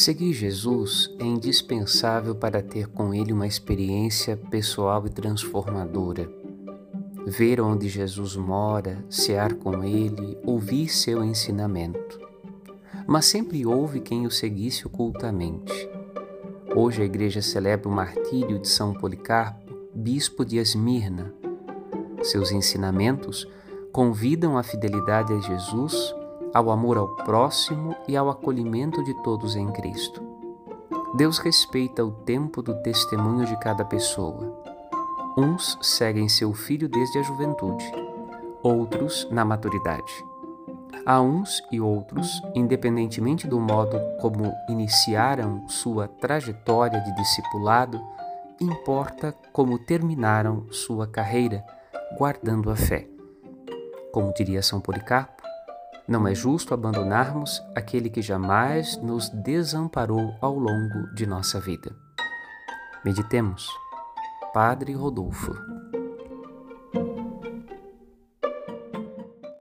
Seguir Jesus é indispensável para ter com Ele uma experiência pessoal e transformadora. Ver onde Jesus mora, cear com Ele, ouvir seu ensinamento. Mas sempre houve quem o seguisse ocultamente. Hoje a Igreja celebra o martírio de São Policarpo, bispo de Esmirna. Seus ensinamentos convidam à fidelidade a Jesus ao amor ao próximo e ao acolhimento de todos em Cristo. Deus respeita o tempo do testemunho de cada pessoa. Uns seguem seu filho desde a juventude, outros na maturidade. A uns e outros, independentemente do modo como iniciaram sua trajetória de discipulado, importa como terminaram sua carreira, guardando a fé. Como diria São Policarpo, não é justo abandonarmos aquele que jamais nos desamparou ao longo de nossa vida. Meditemos. Padre Rodolfo.